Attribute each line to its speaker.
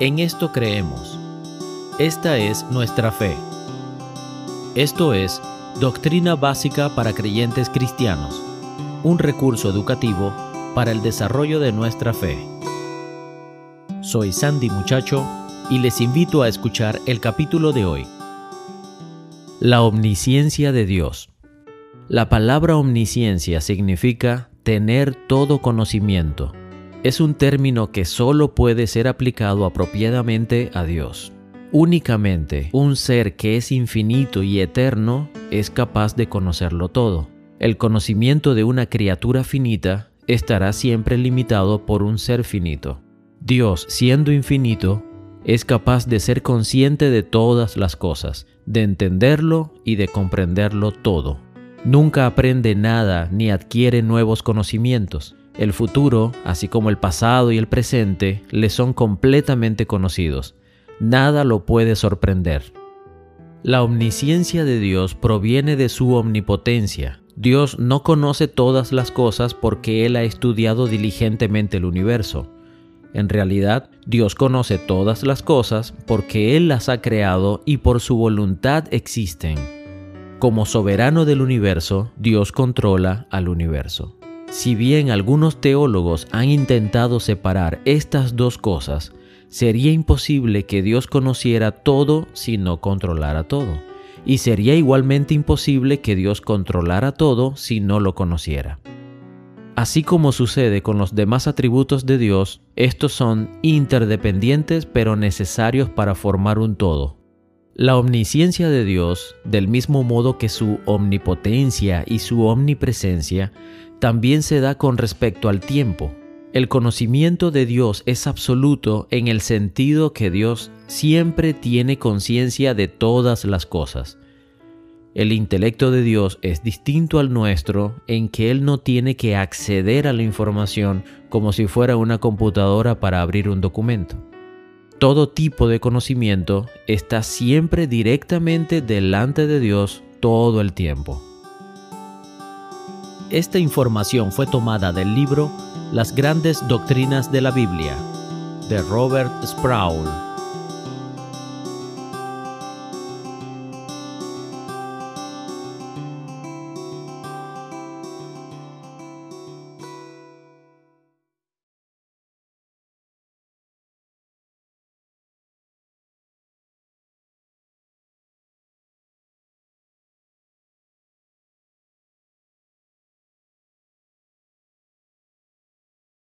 Speaker 1: En esto creemos. Esta es nuestra fe. Esto es Doctrina Básica para Creyentes Cristianos, un recurso educativo para el desarrollo de nuestra fe. Soy Sandy Muchacho y les invito a escuchar el capítulo de hoy. La omnisciencia de Dios. La palabra omnisciencia significa tener todo conocimiento es un término que solo puede ser aplicado apropiadamente a Dios. Únicamente un ser que es infinito y eterno es capaz de conocerlo todo. El conocimiento de una criatura finita estará siempre limitado por un ser finito. Dios, siendo infinito, es capaz de ser consciente de todas las cosas, de entenderlo y de comprenderlo todo. Nunca aprende nada ni adquiere nuevos conocimientos. El futuro, así como el pasado y el presente, le son completamente conocidos. Nada lo puede sorprender. La omnisciencia de Dios proviene de su omnipotencia. Dios no conoce todas las cosas porque Él ha estudiado diligentemente el universo. En realidad, Dios conoce todas las cosas porque Él las ha creado y por su voluntad existen. Como soberano del universo, Dios controla al universo. Si bien algunos teólogos han intentado separar estas dos cosas, sería imposible que Dios conociera todo si no controlara todo. Y sería igualmente imposible que Dios controlara todo si no lo conociera. Así como sucede con los demás atributos de Dios, estos son interdependientes pero necesarios para formar un todo. La omnisciencia de Dios, del mismo modo que su omnipotencia y su omnipresencia, también se da con respecto al tiempo. El conocimiento de Dios es absoluto en el sentido que Dios siempre tiene conciencia de todas las cosas. El intelecto de Dios es distinto al nuestro en que Él no tiene que acceder a la información como si fuera una computadora para abrir un documento. Todo tipo de conocimiento está siempre directamente delante de Dios todo el tiempo. Esta información fue tomada del libro Las grandes doctrinas de la Biblia de Robert Sproul